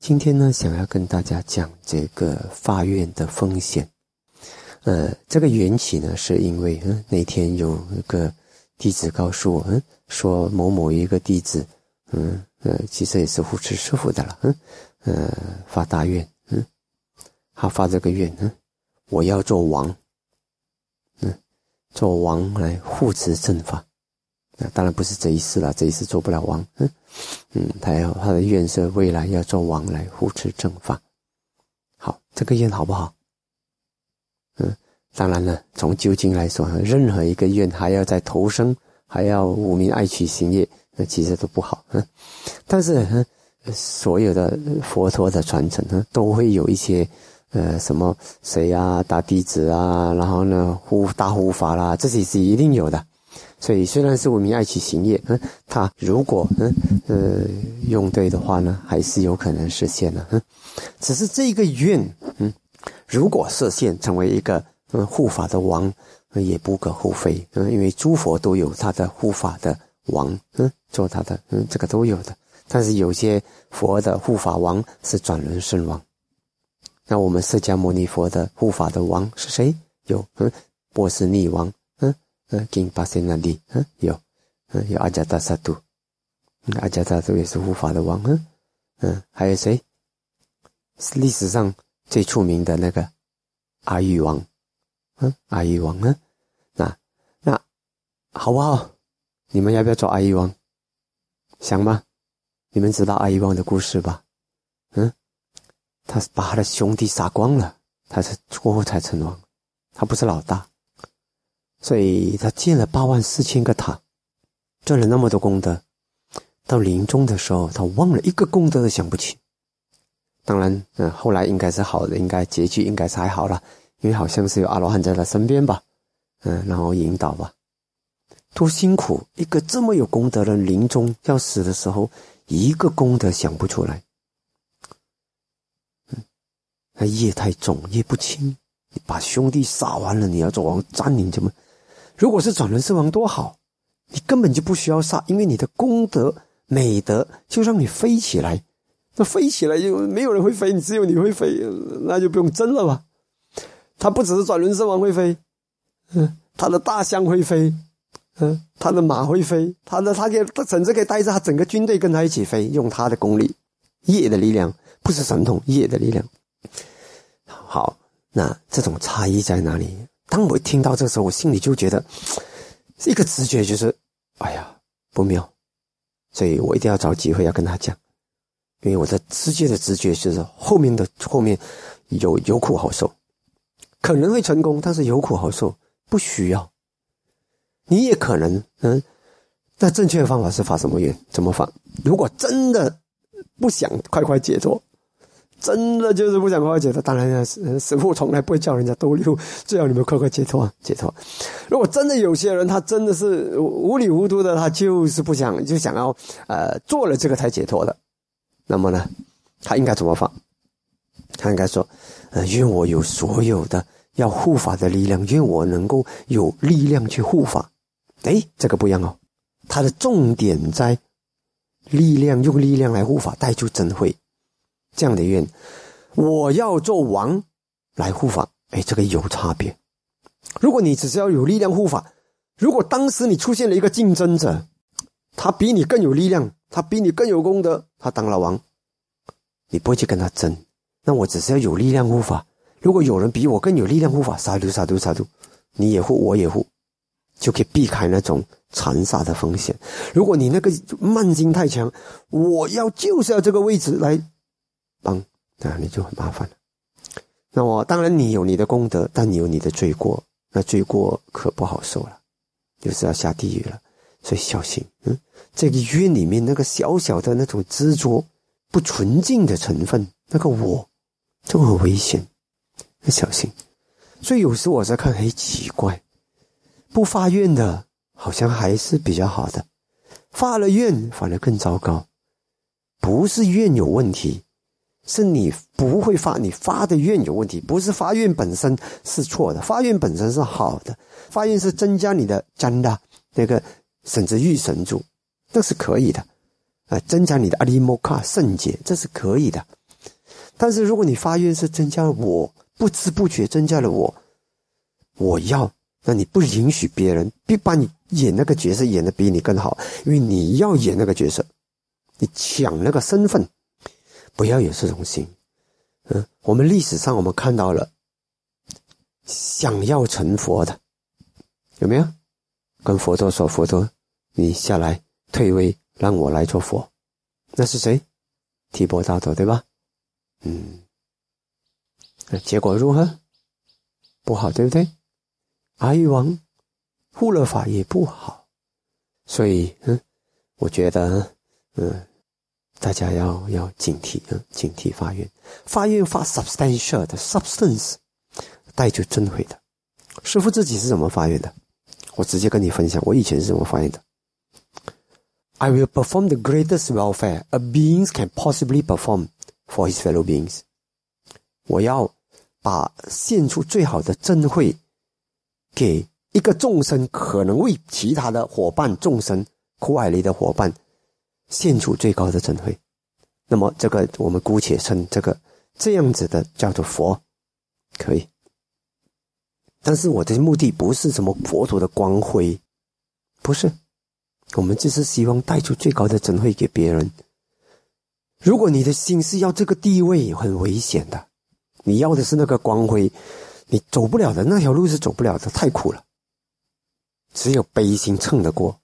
今天呢，想要跟大家讲这个发愿的风险。呃，这个缘起呢，是因为嗯，那天有一个弟子告诉我，嗯，说某某一个弟子，嗯呃，其实也是护持师傅的了，嗯呃，发大愿，嗯，他发这个愿，嗯，我要做王，嗯，做王来护持正法。那当然不是这一世了，这一世做不了王，嗯。嗯，他要他的愿是未来要做王来护持正法。好，这个愿好不好？嗯，当然了，从究竟来说，任何一个愿还要再投生，还要无名爱取行业，那其实都不好。嗯，但是嗯，所有的佛陀的传承呢，都会有一些呃什么谁啊大弟子啊，然后呢护大护法啦，这些是一定有的。所以虽然是文明爱起行业，嗯，他如果嗯呃用对的话呢，还是有可能实现的，嗯，只是这个愿，嗯，如果实现成为一个嗯护法的王，也不可厚非，嗯，因为诸佛都有他的护法的王，嗯，做他的，嗯，这个都有的。但是有些佛的护法王是转轮圣王，那我们释迦牟尼佛的护法的王是谁？有嗯波斯匿王。嗯，金巴森那里，有，嗯，有阿加达萨杜，阿加达杜也是护法的王，嗯，嗯，还有谁？是历史上最出名的那个阿育王，嗯，阿育王，嗯，那那好不好？你们要不要做阿育王？想吗？你们知道阿育王的故事吧？嗯，他是把他的兄弟杀光了，他是过后才成王，他不是老大。所以他建了八万四千个塔，赚了那么多功德，到临终的时候，他忘了一个功德都想不起。当然，嗯，后来应该是好的，应该结局应该是还好了，因为好像是有阿罗汉在他身边吧，嗯，然后引导吧。多辛苦，一个这么有功德的临终要死的时候，一个功德想不出来。嗯，他业太重，业不轻，你把兄弟杀完了，你要做王占领怎么？如果是转轮圣王多好，你根本就不需要杀，因为你的功德美德就让你飞起来。那飞起来就没有人会飞，你只有你会飞，那就不用争了吧。他不只是转轮圣王会飞，嗯，他的大象会飞，嗯，他的马会飞，他的他可以他甚至可以带着他整个军队跟他一起飞，用他的功力，业的力量，不是神通，业的力量。好，那这种差异在哪里？当我听到这时候，我心里就觉得一个直觉就是，哎呀，不妙，所以我一定要找机会要跟他讲，因为我的直接的直觉就是后面的后面有有苦好受，可能会成功，但是有苦好受，不需要。你也可能，嗯，那正确的方法是发什么愿？怎么发？如果真的不想快快解脱。真的就是不想快快解脱，当然师师傅从来不会叫人家多留，最好你们快快解脱，解脱。如果真的有些人他真的是糊里糊涂的，他就是不想，就想要呃做了这个才解脱的，那么呢，他应该怎么放？他应该说，呃，愿我有所有的要护法的力量，愿我能够有力量去护法。哎，这个不一样哦，他的重点在力量，用力量来护法，带出真慧。这样的愿，我要做王来护法，哎，这个有差别。如果你只是要有力量护法，如果当时你出现了一个竞争者，他比你更有力量，他比你更有功德，他当了王，你不会去跟他争。那我只是要有力量护法。如果有人比我更有力量护法，杀毒杀毒杀毒，你也护我也护，就可以避开那种残杀的风险。如果你那个慢心太强，我要就是要这个位置来。帮，那你就很麻烦了。那我当然你有你的功德，但你有你的罪过，那罪过可不好受了，就是要下地狱了。所以小心，嗯，这个愿里面那个小小的那种执着、不纯净的成分，那个我，就很危险，要小心。所以有时我在看，很奇怪，不发愿的，好像还是比较好的；发了愿，反而更糟糕。不是愿有问题。是你不会发，你发的愿有问题，不是发愿本身是错的，发愿本身是好的，发愿是增加你的真的那个甚至欲神助，这是可以的，啊，增加你的阿里摩卡圣洁，这是可以的，但是如果你发愿是增加我，不知不觉增加了我，我要，那你不允许别人必把你演那个角色演的比你更好，因为你要演那个角色，你抢那个身份，不要有这种心。嗯，我们历史上我们看到了想要成佛的，有没有？跟佛陀说：“佛陀，你下来退位，让我来做佛。”那是谁？提婆达多，对吧？嗯，结果如何？不好，对不对？阿育王护了法也不好，所以，嗯，我觉得，嗯，大家要要警惕，嗯，警惕发愿，发愿发 substantial 的 substance，带着真慧的。师傅自己是怎么发愿的？我直接跟你分享，我以前是怎么发愿的。I will perform the greatest welfare a beings can possibly perform for his fellow beings。我要把献出最好的真慧给一个众生，可能为其他的伙伴众生苦海里的伙伴献出最高的真慧。那么这个我们姑且称这个这样子的叫做佛，可以。但是我的目的不是什么佛陀的光辉，不是。我们只是希望带出最高的真慧给别人。如果你的心是要这个地位，很危险的。你要的是那个光辉，你走不了的那条路是走不了的，太苦了。只有悲心撑得过，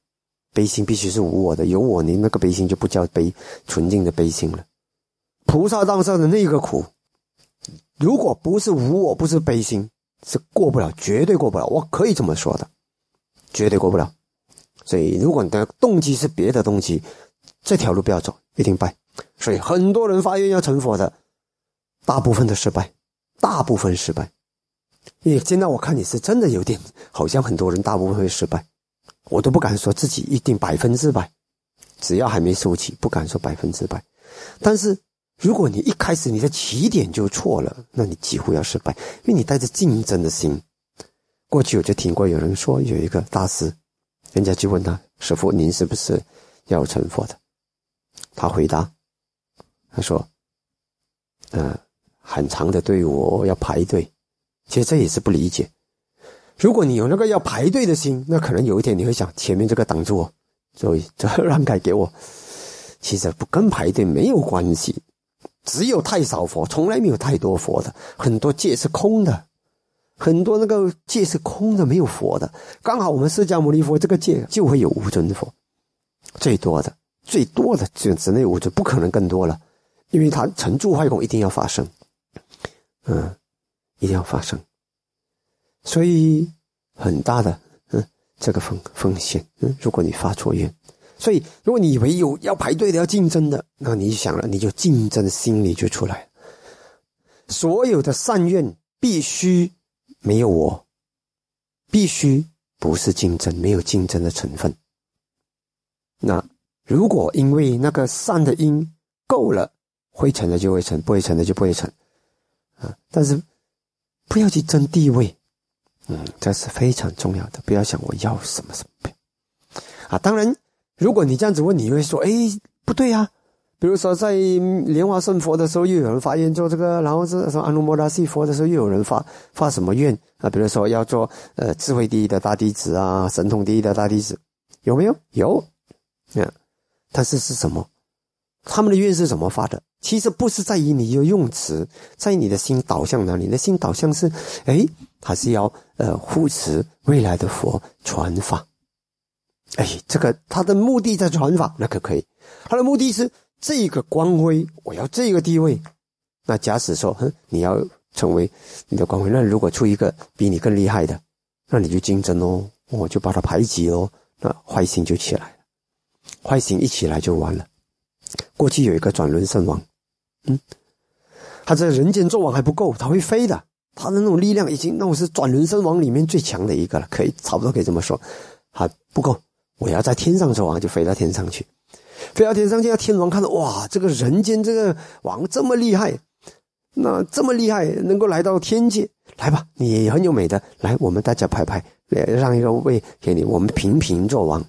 悲心必须是无我的，有我，你那个悲心就不叫悲，纯净的悲心了。菩萨当上的那个苦，如果不是无我，不是悲心，是过不了，绝对过不了。我可以这么说的，绝对过不了。所以，如果你的动机是别的动机，这条路不要走，一定败。所以，很多人发愿要成佛的，大部分的失败，大部分失败。因为现在我看你是真的有点，好像很多人大部分会失败。我都不敢说自己一定百分之百，只要还没收起，不敢说百分之百。但是，如果你一开始你的起点就错了，那你几乎要失败，因为你带着竞争的心。过去我就听过有人说，有一个大师。人家就问他：“师傅，您是不是要成佛的？”他回答：“他说，嗯，很长的队伍要排队。其实这也是不理解。如果你有那个要排队的心，那可能有一天你会想：前面这个挡住我，所以这让开给我。其实不跟排队没有关系，只有太少佛，从来没有太多佛的，很多界是空的。”很多那个界是空的，没有佛的。刚好我们释迦牟尼佛这个界就会有无尊佛，最多的、最多的就只有无尊，不可能更多了，因为他成住坏空一定要发生，嗯，一定要发生，所以很大的嗯这个风风险嗯，如果你发错愿，所以如果你以为有要排队的、要竞争的，那你想了，你就竞争心理就出来所有的善愿必须。没有我，必须不是竞争，没有竞争的成分。那如果因为那个善的因够了，会成的就会成，不会成的就不会成。啊，但是不要去争地位，嗯，这是非常重要的。不要想我要什么什么，啊，当然，如果你这样子问，你会说，哎，不对呀。比如说，在莲花圣佛的时候，又有人发愿做这个；然后是说阿耨多罗西佛的时候，又有人发发什么愿啊？比如说要做呃智慧第一的大弟子啊，神通第一的大弟子，有没有？有，嗯，但是是什么？他们的愿是怎么发的？其实不是在于你的用词，在你的心导向哪里？你的心导向是，哎，他是要呃护持未来的佛传法？哎，这个他的目的在传法，那可可以。他的目的是。这个光辉，我要这个地位。那假使说，哼，你要成为你的光辉，那如果出一个比你更厉害的，那你就竞争哦，我就把他排挤哦，那坏心就起来了。坏心一起来就完了。过去有一个转轮圣王，嗯，他在人间做王还不够，他会飞的，他的那种力量已经，那我是转轮圣王里面最强的一个了，可以差不多可以这么说，还不够，我要在天上做王，就飞到天上去。飞到天上去，天王看到哇，这个人间这个王这么厉害，那这么厉害，能够来到天界，来吧，你很有美的，来，我们大家拍拍，让一个位给你，我们平平做王。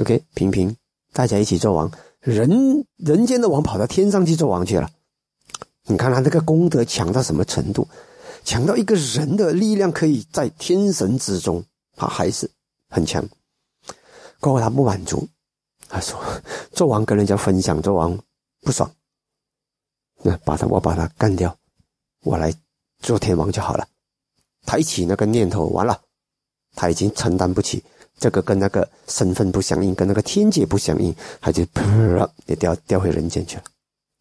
OK，平平，大家一起做王，人人间的王跑到天上去做王去了，你看他那个功德强到什么程度？强到一个人的力量可以在天神之中，他还是很强。过后他不满足，他说：“纣王跟人家分享，纣王不爽，那把他我把他干掉，我来做天王就好了。”抬起那个念头，完了，他已经承担不起，这个跟那个身份不相应，跟那个天界不相应，他就噗 也掉掉回人间去了，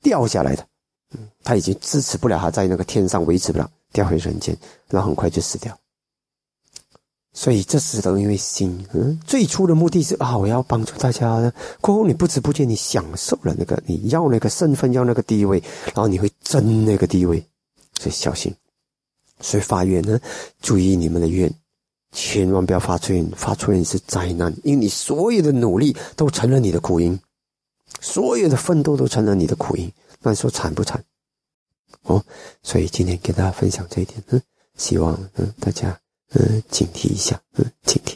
掉下来的。嗯，他已经支持不了，他在那个天上维持不了，掉回人间，然后很快就死掉。所以这是都因为心，嗯，最初的目的是啊，我要帮助大家。过后你不知不觉你享受了那个，你要那个身份，要那个地位，然后你会争那个地位，所以小心。所以发愿呢，注意你们的愿，千万不要发错愿，发错愿是灾难，因为你所有的努力都成了你的苦因，所有的奋斗都成了你的苦因，那你说惨不惨？哦，所以今天给大家分享这一点，嗯，希望嗯大家。嗯，警惕一下，嗯，警惕。